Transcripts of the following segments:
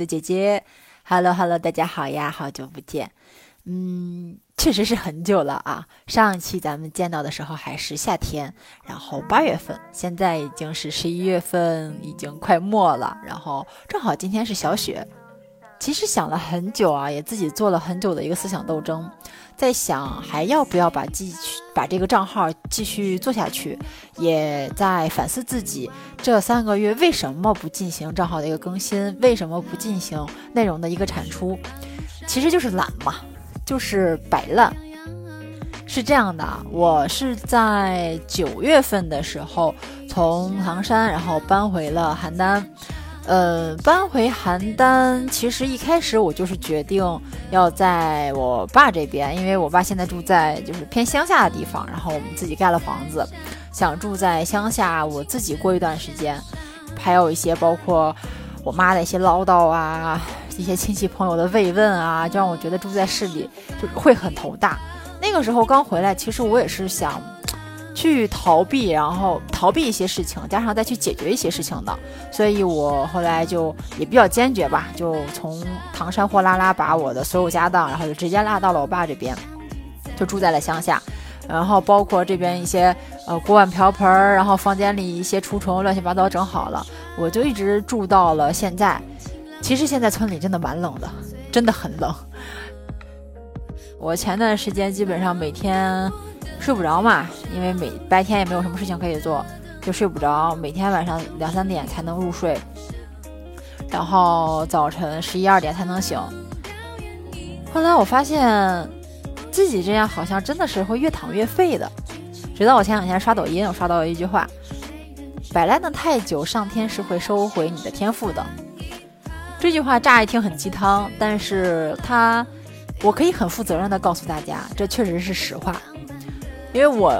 的姐姐。Hello Hello，大家好呀，好久不见。嗯，确实是很久了啊。上一期咱们见到的时候还是夏天，然后八月份，现在已经是十一月份，已经快末了。然后正好今天是小雪。其实想了很久啊，也自己做了很久的一个思想斗争，在想还要不要把继续把这个账号继续做下去，也在反思自己这三个月为什么不进行账号的一个更新，为什么不进行内容的一个产出，其实就是懒嘛，就是摆烂。是这样的，我是在九月份的时候从唐山，然后搬回了邯郸。呃，搬回邯郸，其实一开始我就是决定要在我爸这边，因为我爸现在住在就是偏乡下的地方，然后我们自己盖了房子，想住在乡下，我自己过一段时间，还有一些包括我妈的一些唠叨啊，一些亲戚朋友的慰问啊，就让我觉得住在市里就是会很头大。那个时候刚回来，其实我也是想。去逃避，然后逃避一些事情，加上再去解决一些事情的，所以我后来就也比较坚决吧，就从唐山货拉拉把我的所有家当，然后就直接拉到了我爸这边，就住在了乡下，然后包括这边一些呃锅碗瓢盆，然后房间里一些除虫乱七八糟整好了，我就一直住到了现在。其实现在村里真的蛮冷的，真的很冷。我前段时间基本上每天。睡不着嘛，因为每白天也没有什么事情可以做，就睡不着。每天晚上两三点才能入睡，然后早晨十一二点才能醒。后来我发现自己这样好像真的是会越躺越废的。直到我前两天刷抖音，我刷到一句话：“摆烂的太久，上天是会收回你的天赋的。”这句话乍一听很鸡汤，但是它我可以很负责任的告诉大家，这确实是实话。因为我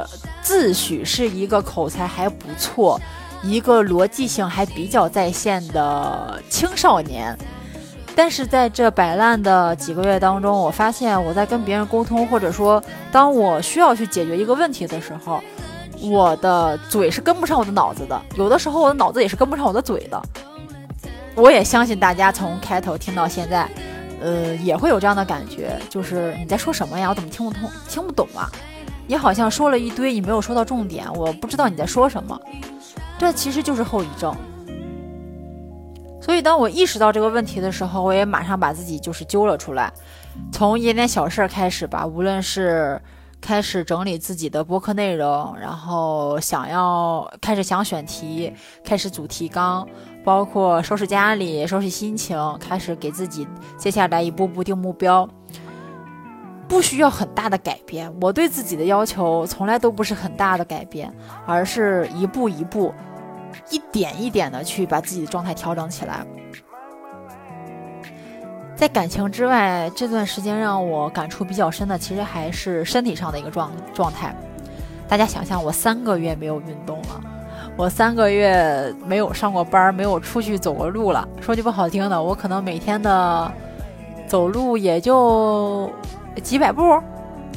自诩是一个口才还不错、一个逻辑性还比较在线的青少年，但是在这摆烂的几个月当中，我发现我在跟别人沟通，或者说当我需要去解决一个问题的时候，我的嘴是跟不上我的脑子的，有的时候我的脑子也是跟不上我的嘴的。我也相信大家从开头听到现在，呃，也会有这样的感觉，就是你在说什么呀？我怎么听不通、听不懂啊？你好像说了一堆，你没有说到重点，我不知道你在说什么，这其实就是后遗症。所以当我意识到这个问题的时候，我也马上把自己就是揪了出来，从一点点小事开始吧，无论是开始整理自己的播客内容，然后想要开始想选题，开始组提纲，包括收拾家里、收拾心情，开始给自己接下来一步步定目标。不需要很大的改变，我对自己的要求从来都不是很大的改变，而是一步一步、一点一点的去把自己的状态调整起来。在感情之外，这段时间让我感触比较深的，其实还是身体上的一个状状态。大家想想，我三个月没有运动了，我三个月没有上过班，没有出去走过路了。说句不好听的，我可能每天的走路也就。几百步，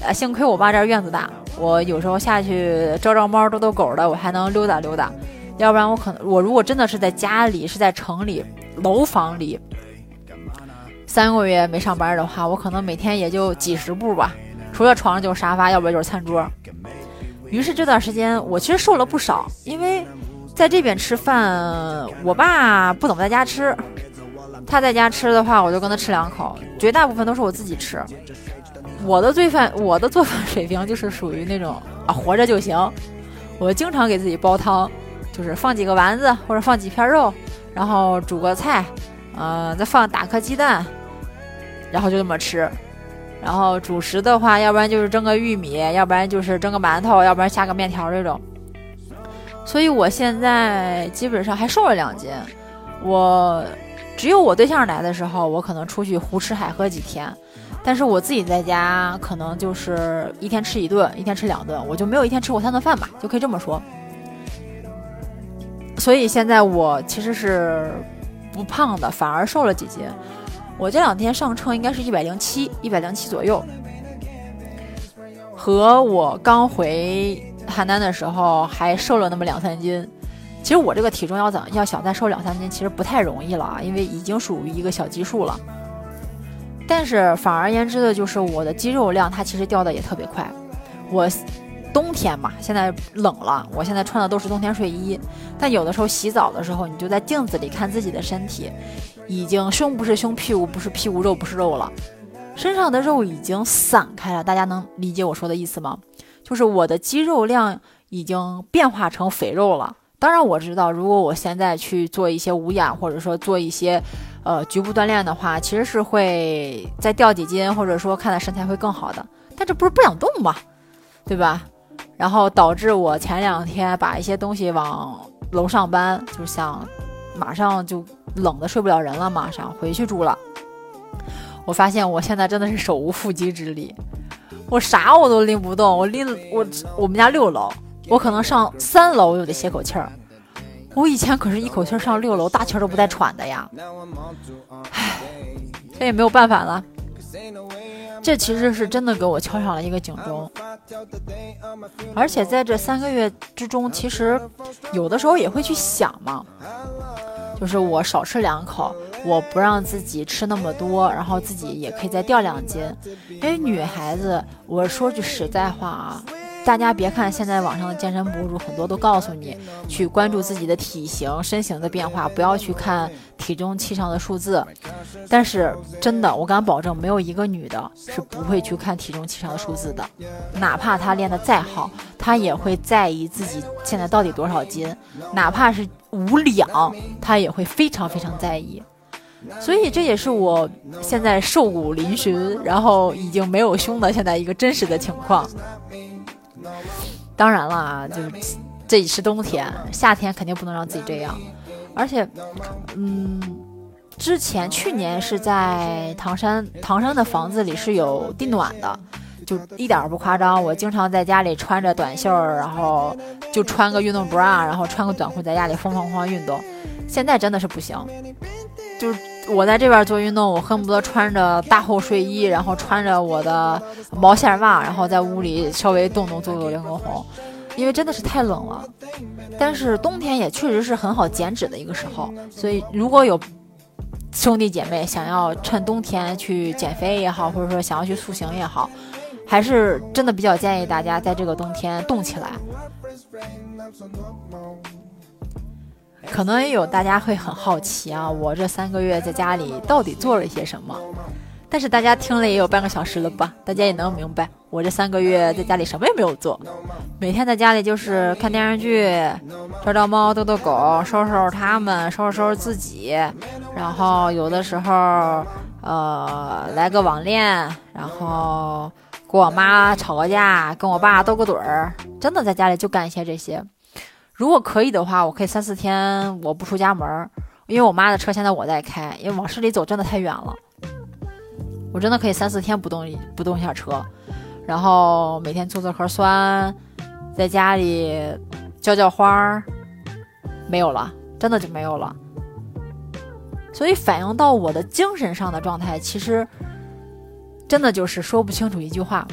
啊，幸亏我爸这院子大，我有时候下去招招猫、逗逗狗的，我还能溜达溜达。要不然我可能，我如果真的是在家里，是在城里楼房里，三个月没上班的话，我可能每天也就几十步吧，除了床上就是沙发，要不然就是餐桌。于是这段时间我其实瘦了不少，因为在这边吃饭，我爸不怎么在家吃，他在家吃的话，我就跟他吃两口，绝大部分都是我自己吃。我的做饭，我的做饭水平就是属于那种啊，活着就行。我经常给自己煲汤，就是放几个丸子或者放几片肉，然后煮个菜，嗯，再放打颗鸡蛋，然后就这么吃。然后主食的话，要不然就是蒸个玉米，要不然就是蒸个馒头，要不然下个面条这种。所以我现在基本上还瘦了两斤。我只有我对象来的时候，我可能出去胡吃海喝几天。但是我自己在家可能就是一天吃一顿，一天吃两顿，我就没有一天吃过三顿饭吧，就可以这么说。所以现在我其实是不胖的，反而瘦了几斤。我这两天上称应该是一百零七，一百零七左右，和我刚回邯郸的时候还瘦了那么两三斤，其实我这个体重要怎要想再瘦两三斤，其实不太容易了啊，因为已经属于一个小基数了。但是反而言之的就是我的肌肉量它其实掉的也特别快。我冬天嘛，现在冷了，我现在穿的都是冬天睡衣。但有的时候洗澡的时候，你就在镜子里看自己的身体，已经胸不是胸，屁股不是屁股，肉不是肉了，身上的肉已经散开了。大家能理解我说的意思吗？就是我的肌肉量已经变化成肥肉了。当然我知道，如果我现在去做一些无氧，或者说做一些，呃，局部锻炼的话，其实是会再掉几斤，或者说看的身材会更好的。但这不是不想动吗？对吧？然后导致我前两天把一些东西往楼上搬，就想马上就冷的睡不了人了嘛，想回去住了。我发现我现在真的是手无缚鸡之力，我啥我都拎不动，我拎我我们家六楼。我可能上三楼我就得歇口气儿，我以前可是一口气上六楼，大气都不带喘的呀。唉，这也没有办法了。这其实是真的给我敲响了一个警钟。而且在这三个月之中，其实有的时候也会去想嘛，就是我少吃两口，我不让自己吃那么多，然后自己也可以再掉两斤。因为女孩子，我说句实在话啊。大家别看现在网上的健身博主很多都告诉你去关注自己的体型、身形的变化，不要去看体重器上的数字。但是真的，我敢保证，没有一个女的是不会去看体重器上的数字的。哪怕她练得再好，她也会在意自己现在到底多少斤。哪怕是五两，她也会非常非常在意。所以这也是我现在瘦骨嶙峋，然后已经没有胸的现在一个真实的情况。当然了啊，就是这是冬天，夏天肯定不能让自己这样。而且，嗯，之前去年是在唐山，唐山的房子里是有地暖的，就一点不夸张。我经常在家里穿着短袖，然后就穿个运动 bra，然后穿个短裤在家里疯疯狂运动。现在真的是不行，就是我在这边做运动，我恨不得穿着大厚睡衣，然后穿着我的毛线袜，然后在屋里稍微动动做做脸口红，因为真的是太冷了。但是冬天也确实是很好减脂的一个时候，所以如果有兄弟姐妹想要趁冬天去减肥也好，或者说想要去塑形也好，还是真的比较建议大家在这个冬天动起来。可能也有大家会很好奇啊，我这三个月在家里到底做了些什么？但是大家听了也有半个小时了吧？大家也能明白，我这三个月在家里什么也没有做，每天在家里就是看电视剧、照照猫、逗逗狗、收拾收拾他们、收拾收拾自己，然后有的时候呃来个网恋，然后跟我妈吵个架，跟我爸斗个嘴儿，真的在家里就干一些这些。如果可以的话，我可以三四天我不出家门儿，因为我妈的车现在我在开，因为往市里走真的太远了。我真的可以三四天不动不动一下车，然后每天做做核酸，在家里浇浇花儿，没有了，真的就没有了。所以反映到我的精神上的状态，其实真的就是说不清楚一句话。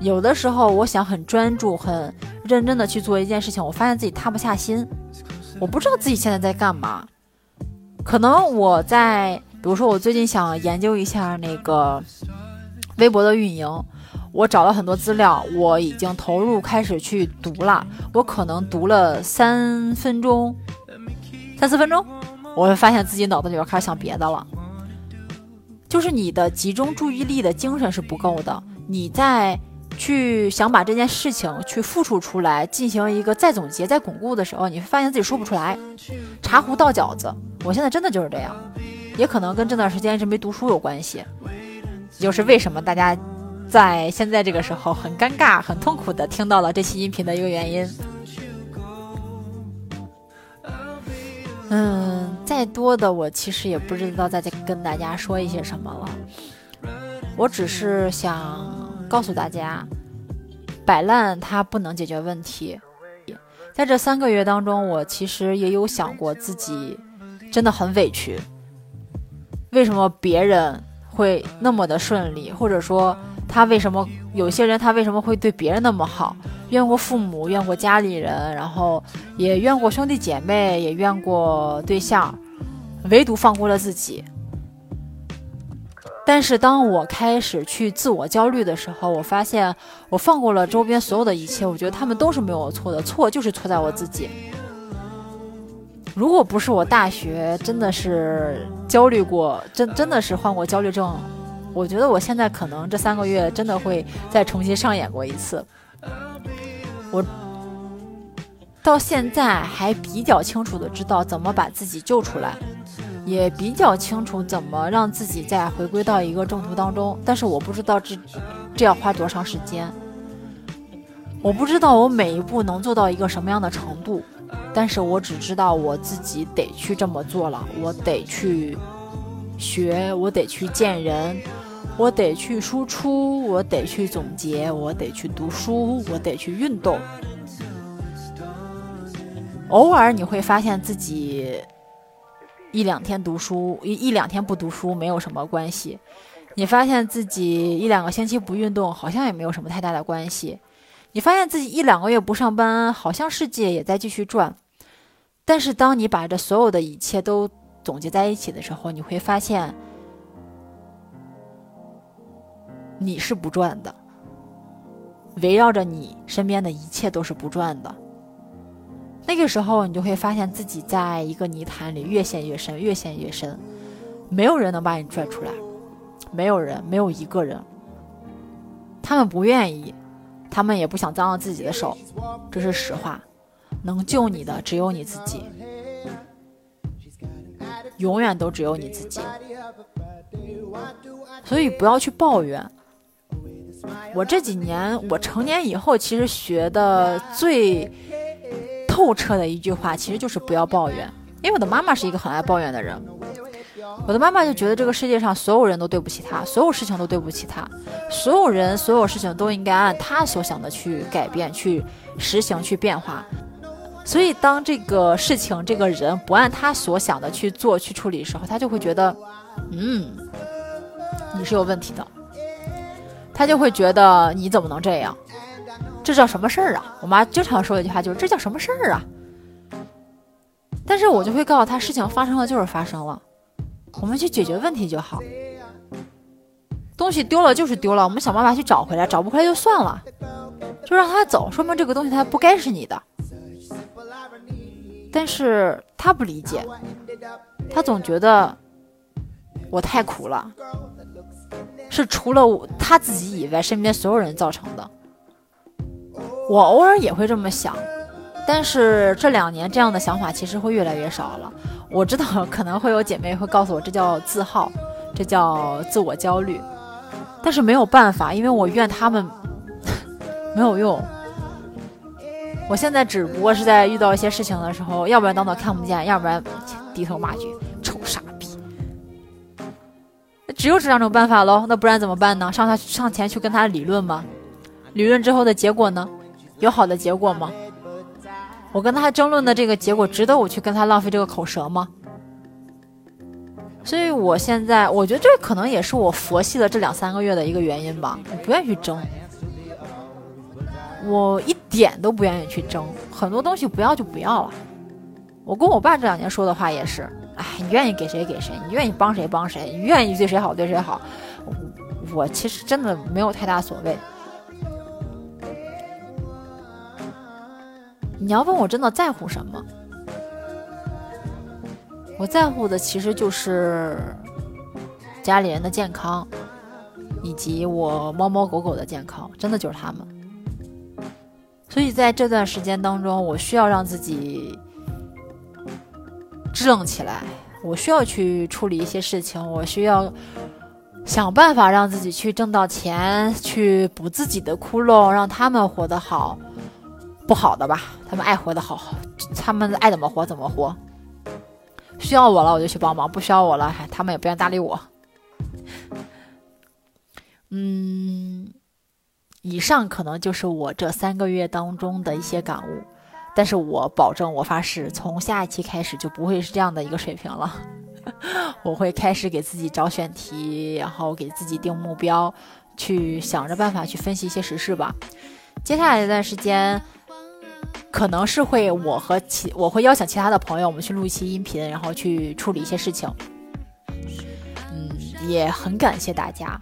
有的时候我想很专注很。认真的去做一件事情，我发现自己踏不下心。我不知道自己现在在干嘛。可能我在，比如说我最近想研究一下那个微博的运营，我找了很多资料，我已经投入开始去读了。我可能读了三分钟、三四分钟，我会发现自己脑子里边开始想别的了。就是你的集中注意力的精神是不够的，你在。去想把这件事情去复述出来，进行一个再总结、再巩固的时候，你会发现自己说不出来，茶壶倒饺子。我现在真的就是这样，也可能跟这段时间一直没读书有关系，就是为什么大家在现在这个时候很尴尬、很痛苦的听到了这期音频的一个原因。嗯，再多的我其实也不知道再跟大家说一些什么了，我只是想。告诉大家，摆烂它不能解决问题。在这三个月当中，我其实也有想过自己真的很委屈。为什么别人会那么的顺利，或者说他为什么有些人他为什么会对别人那么好？怨过父母，怨过家里人，然后也怨过兄弟姐妹，也怨过对象，唯独放过了自己。但是当我开始去自我焦虑的时候，我发现我放过了周边所有的一切，我觉得他们都是没有错的，错就是错在我自己。如果不是我大学真的是焦虑过，真真的是患过焦虑症，我觉得我现在可能这三个月真的会再重新上演过一次。我到现在还比较清楚的知道怎么把自己救出来。也比较清楚怎么让自己再回归到一个正途当中，但是我不知道这这要花多长时间。我不知道我每一步能做到一个什么样的程度，但是我只知道我自己得去这么做了。我得去学，我得去见人，我得去输出，我得去总结，我得去读书，我得去运动。偶尔你会发现自己。一两天读书，一一两天不读书没有什么关系。你发现自己一两个星期不运动，好像也没有什么太大的关系。你发现自己一两个月不上班，好像世界也在继续转。但是当你把这所有的一切都总结在一起的时候，你会发现你是不转的，围绕着你身边的一切都是不转的。那个时候，你就会发现自己在一个泥潭里越陷越深，越陷越深，没有人能把你拽出来，没有人，没有一个人，他们不愿意，他们也不想脏了自己的手，这是实话。能救你的只有你自己，永远都只有你自己。所以不要去抱怨。我这几年，我成年以后，其实学的最。透彻的一句话，其实就是不要抱怨。因为我的妈妈是一个很爱抱怨的人，我的妈妈就觉得这个世界上所有人都对不起她，所有事情都对不起她，所有人所有事情都应该按她所想的去改变、去实行、去变化。所以，当这个事情、这个人不按他所想的去做、去处理的时候，他就会觉得，嗯，你是有问题的。他就会觉得你怎么能这样？这叫什么事儿啊？我妈经常说一句话，就是这叫什么事儿啊？但是我就会告诉她，事情发生了就是发生了，我们去解决问题就好。东西丢了就是丢了，我们想办法去找回来，找不回来就算了，就让他走，说明这个东西它不该是你的。但是他不理解，他总觉得我太苦了，是除了他自己以外，身边所有人造成的。我偶尔也会这么想，但是这两年这样的想法其实会越来越少了。我知道可能会有姐妹会告诉我，这叫自耗，这叫自我焦虑。但是没有办法，因为我怨他们 没有用。我现在只不过是在遇到一些事情的时候，要不然当做看不见，要不然低头骂句臭傻逼。只有这两种办法喽，那不然怎么办呢？上他上前去跟他理论吗？理论之后的结果呢？有好的结果吗？我跟他争论的这个结果值得我去跟他浪费这个口舌吗？所以我现在我觉得这可能也是我佛系了这两三个月的一个原因吧。我不愿意去争，我一点都不愿意去争。很多东西不要就不要了。我跟我爸这两年说的话也是，哎，你愿意给谁给谁，你愿意帮谁帮谁，你愿意对谁好对谁好。我其实真的没有太大所谓。你要问我真的在乎什么？我在乎的其实就是家里人的健康，以及我猫猫狗狗的健康，真的就是他们。所以在这段时间当中，我需要让自己支棱起来，我需要去处理一些事情，我需要想办法让自己去挣到钱，去补自己的窟窿，让他们活得好。不好的吧，他们爱活的好，他们爱怎么活怎么活。需要我了我就去帮忙，不需要我了，他们也不愿搭理我。嗯，以上可能就是我这三个月当中的一些感悟，但是我保证，我发誓，从下一期开始就不会是这样的一个水平了。我会开始给自己找选题，然后给自己定目标。去想着办法去分析一些时事吧。接下来一段时间，可能是会我和其我会邀请其他的朋友，我们去录一期音频，然后去处理一些事情。嗯，也很感谢大家，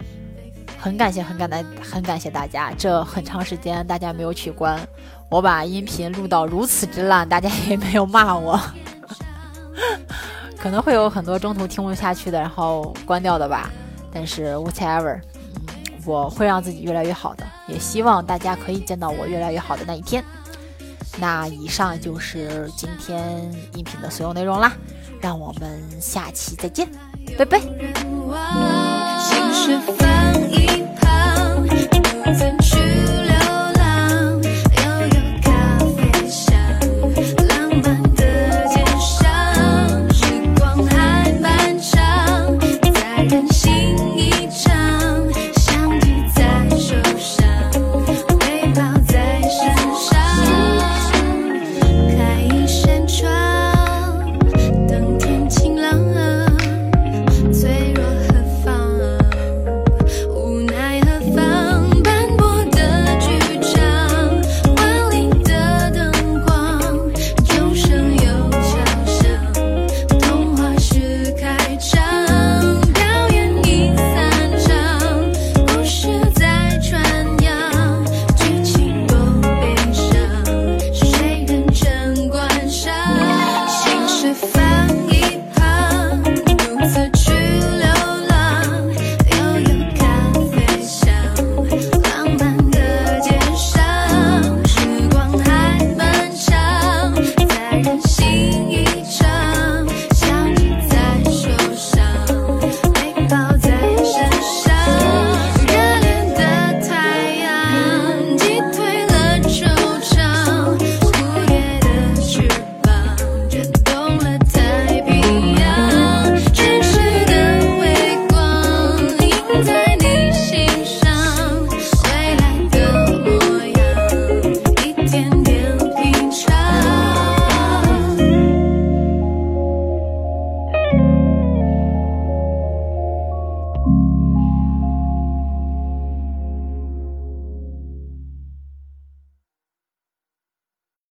很感谢很感的很感谢大家，这很长时间大家没有取关，我把音频录到如此之烂，大家也没有骂我。可能会有很多中途听不下去的，然后关掉的吧。但是 whatever，嗯，我会让自己越来越好的，也希望大家可以见到我越来越好的那一天。那以上就是今天音频的所有内容啦，让我们下期再见，拜拜。放一旁，